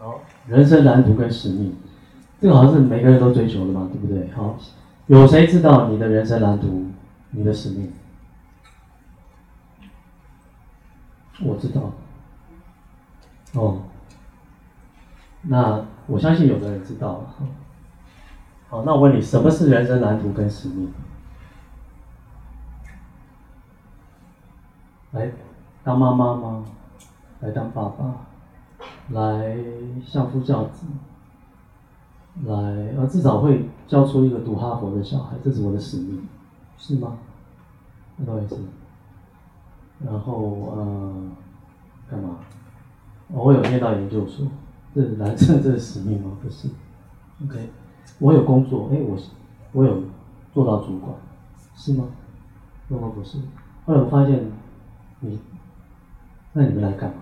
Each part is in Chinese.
好，人生蓝图跟使命，这个好像是每个人都追求的嘛，对不对？好，有谁知道你的人生蓝图，你的使命？我知道。哦，那我相信有的人知道了。好，那我问你，什么是人生蓝图跟使命？来当妈妈吗？来当爸爸？来相夫教子？来，呃，至少会教出一个读哈佛的小孩，这是我的使命，是吗？那倒也是。然后，呃，干嘛？我有念到研究所，这是来这这是使命吗？不是。OK，我有工作，哎，我我有做到主管，是吗？那么不是。后来我发现，你，那你们来干嘛？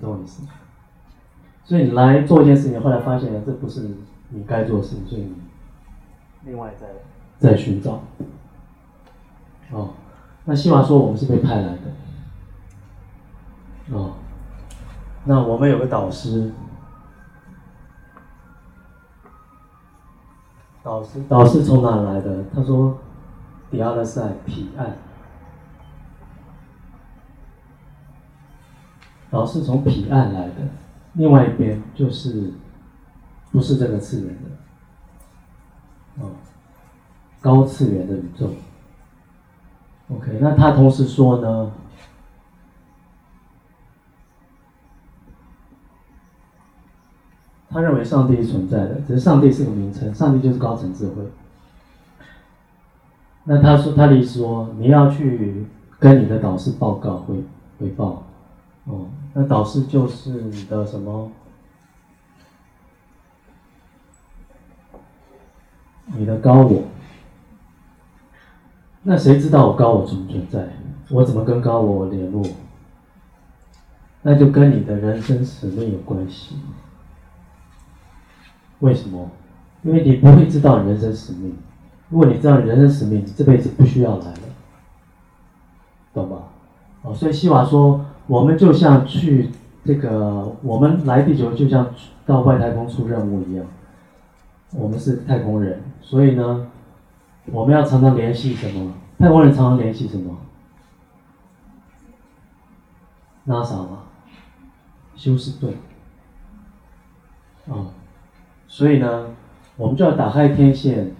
懂我意思？所以你来做一件事情，后来发现这不是你该做的事情，所以你另外再再寻找。哦，那希望说我们是被派来的。哦，那我们有个导师，导师导师从哪来的？他说，第二赛彼岸。导师从彼岸来的，另外一边就是不是这个次元的，哦，高次元的宇宙。OK，那他同时说呢，他认为上帝是存在的，只是上帝是个名称，上帝就是高层智慧。那他说他的意思说，你要去跟你的导师报告汇汇报。哦，那导师就是你的什么？你的高我。那谁知道我高我存不存在？我怎么跟高我联络？那就跟你的人生使命有关系。为什么？因为你不会知道人生使命。如果你知道人生使命，这辈子不需要来了，懂吧？哦，所以西瓦说。我们就像去这个，我们来地球就像到外太空出任务一样。我们是太空人，所以呢，我们要常常联系什么？太空人常常联系什么？NASA 嘛，休斯顿。啊，所以呢，我们就要打开天线，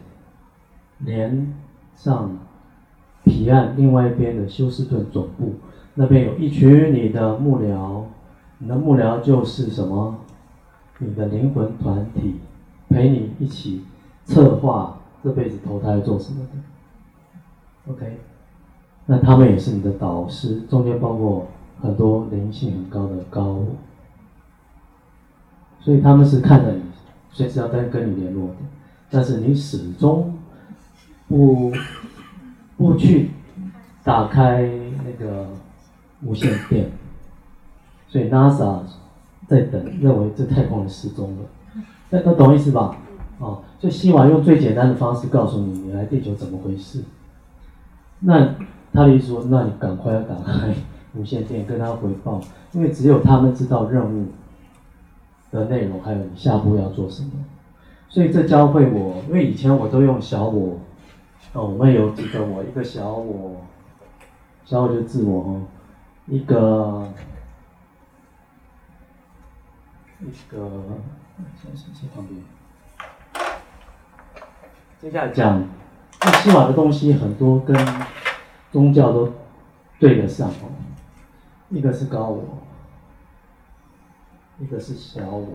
连上彼岸另外一边的休斯顿总部。那边有一群你的幕僚，你的幕僚就是什么？你的灵魂团体，陪你一起策划这辈子投胎做什么的。OK，那他们也是你的导师，中间包括很多灵性很高的高，所以他们是看着你，随时要跟跟你联络的，但是你始终不不去打开那个。无线电，所以 NASA 在等，认为这太空人失踪了。那都懂意思吧？哦，所以希望用最简单的方式告诉你，你来地球怎么回事。那他的意思说，那你赶快要打开无线电跟他回报，因为只有他们知道任务的内容，还有你下步要做什么。所以这教会我，因为以前我都用小我，哦，我们有几个我，一个小我，小我就自我哦。一个一个，先先先放边。接下来讲，那西瓦的东西很多跟宗教都对得上哦。一个是高我，一个是小我，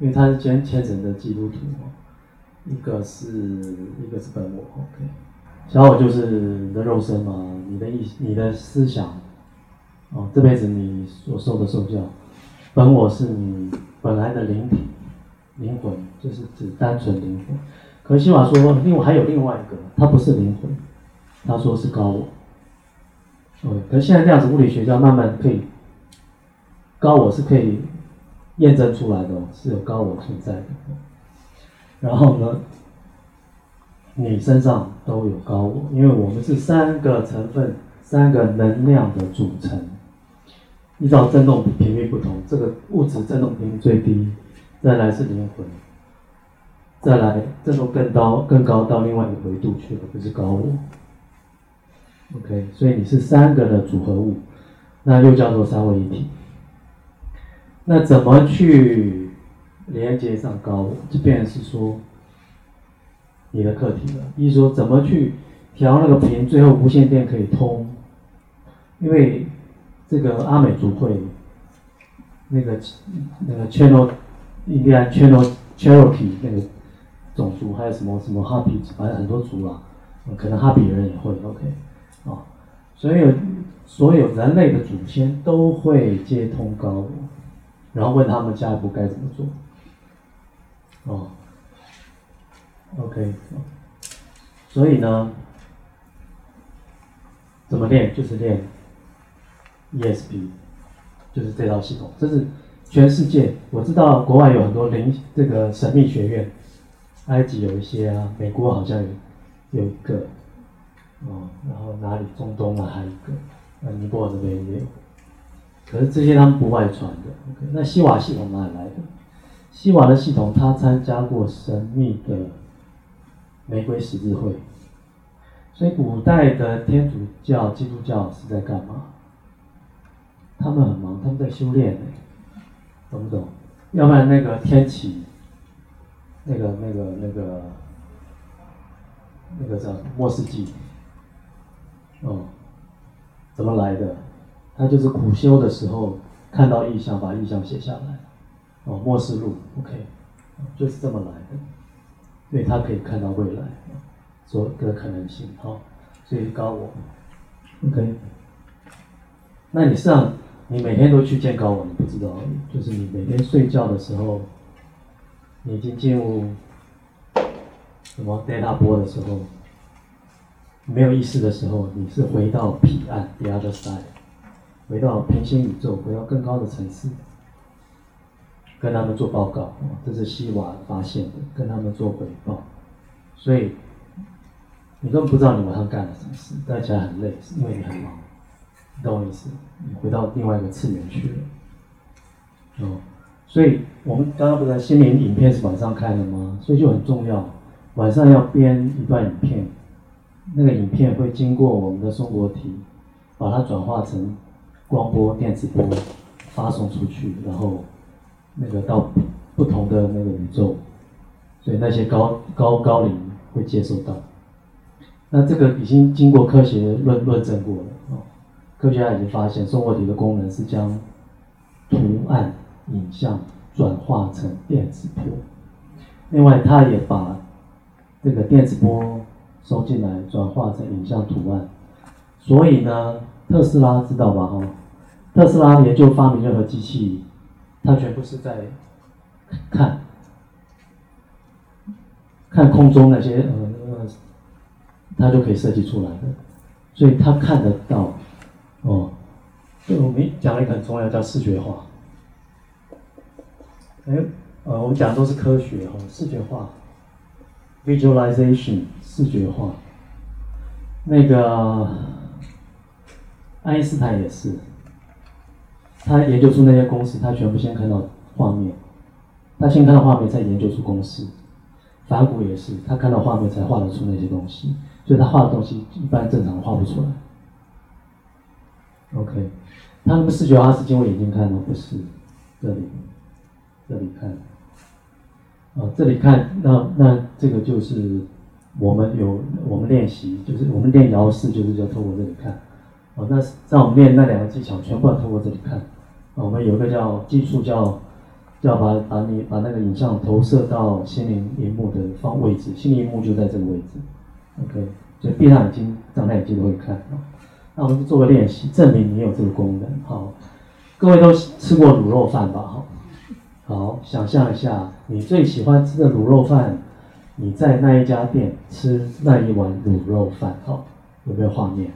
因为他是虔虔诚的基督徒哦。一个是一个是本我，OK。小我就是你的肉身嘛，你的意你的思想。哦，这辈子你所受的受教，本我是你本来的灵体、灵魂，就是指单纯灵魂。可是希瓦说，另外还有另外一个，它不是灵魂，他说是高我。哦，可是现在这样子，物理学家慢慢可以，高我是可以验证出来的，是有高我存在的。然后呢，你身上都有高我，因为我们是三个成分、三个能量的组成。依照振动频率不同，这个物质振动频率最低，再来是灵魂，再来振动更高更高到另外一个维度去了，不是高我。OK，所以你是三个的组合物，那又叫做三位一体。那怎么去连接上高我？这便是说你的课题了，一说怎么去调那个频，最后无线电可以通，因为这个阿美族会那个那个 channel 印第安 channel Cherokee 那个种族，还有什么什么哈比，反正很多族啦，可能哈比人也会 OK。啊，所有所有人类的祖先都会接通高我，然后问他们下一步该怎么做。哦，OK，所以呢，怎么练就是练 ESP，就是这套系统。这是全世界我知道，国外有很多灵这个神秘学院，埃及有一些啊，美国好像有有一个。哦，然后哪里中东啊，还有一个，那尼泊尔那边也有，可是这些他们不外传的。OK，那西瓦系统哪里来的？西瓦的系统，他参加过神秘的玫瑰十字会，所以古代的天主教、基督教是在干嘛？他们很忙，他们在修炼，懂不懂？要不然那个天启，那个、那个、那个、那个叫末世纪。哦，怎么来的？他就是苦修的时候看到意象，把意象写下来。哦，末世录，OK，就是这么来的。因为他可以看到未来，所有的可能性。好，所以高我，OK。那你上，你每天都去见高我，你不知道，就是你每天睡觉的时候，你已经进入什么 data 波的时候。没有意识的时候，你是回到彼岸 （the other side），回到平行宇宙，回到更高的层次，跟他们做报告。这是西瓦发现的，跟他们做回报。所以你根本不知道你晚上干了什么事，待起来很累，是因为你很忙。懂我意思？你回到另外一个次元去了。哦，所以我们刚刚不是心灵影片是晚上看的吗？所以就很重要，晚上要编一段影片。那个影片会经过我们的松果体，把它转化成光波、电磁波，发送出去，然后那个到不同的那个宇宙，所以那些高高高龄会接收到。那这个已经经过科学论论证过了，科学家已经发现生活体的功能是将图案、影像转化成电磁波，另外它也把这个电磁波。收进来，转化成影像图案。所以呢，特斯拉知道吧？哈，特斯拉研究发明任何机器，它全部是在看，看空中那些呃，它就可以设计出来的。所以它看得到，我们讲了一个很重要，叫视觉化。哎，呃，我们讲的都是科学哈，视觉化。Visualization 视觉化，那个爱因斯坦也是，他研究出那些公式，他全部先看到画面，他先看到画面，再研究出公式。反骨也是，他看到画面才画得出那些东西，所以他画的东西一般正常画不出来。OK，他那个视觉化是经过眼睛看的，不是这里，这里看。啊，这里看，那那这个就是我们有我们练习，就是我们练摇式，就是要透过这里看。哦，那在我们练那两个技巧，全部要透过这里看。啊我们有一个叫技术，叫叫把把你把那个影像投射到心灵荧幕的方位置，心灵荧幕就在这个位置。OK，就闭上眼睛，张开眼睛都会看啊。那我们做个练习，证明你有这个功能。好，各位都吃过卤肉饭吧？好。好，想象一下你最喜欢吃的卤肉饭，你在那一家店吃那一碗卤肉饭，好，有没有画面？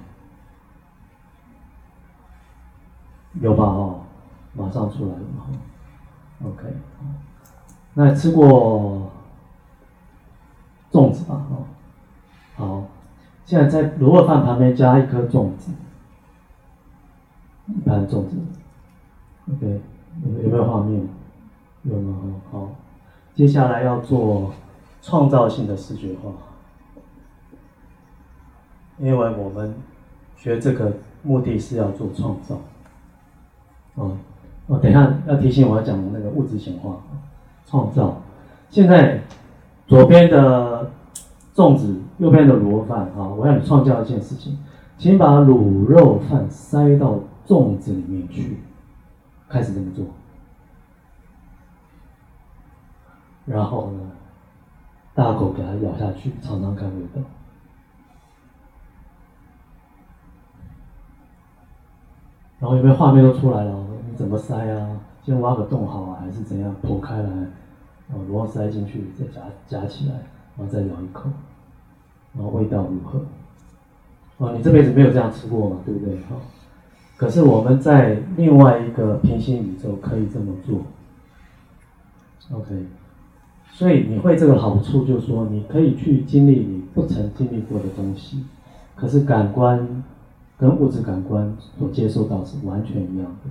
有吧？哦，马上出来了。OK，那吃过粽子吧？哦，现在在卤肉饭旁边加一颗粽子，一盘粽子，OK，有没有画面？有吗？好，接下来要做创造性的视觉化，因为我们学这个目的是要做创造。哦，哦，等一下要提醒我要讲那个物质显化，创造。现在左边的粽子，右边的螺饭啊，我要你创造一件事情，请把卤肉饭塞到粽子里面去，开始这么做。然后呢，大口给它咬下去，尝尝看味道。然后有没有画面都出来了？你怎么塞啊？先挖个洞好啊，还是怎样？剖开来，然后塞进去，再夹夹起来，然后再咬一口，然后味道如何？哦，你这辈子没有这样吃过嘛？对不对？好，可是我们在另外一个平行宇宙可以这么做。OK。所以你会这个好处，就是说你可以去经历你不曾经历过的东西，可是感官跟物质感官所接受到是完全一样的。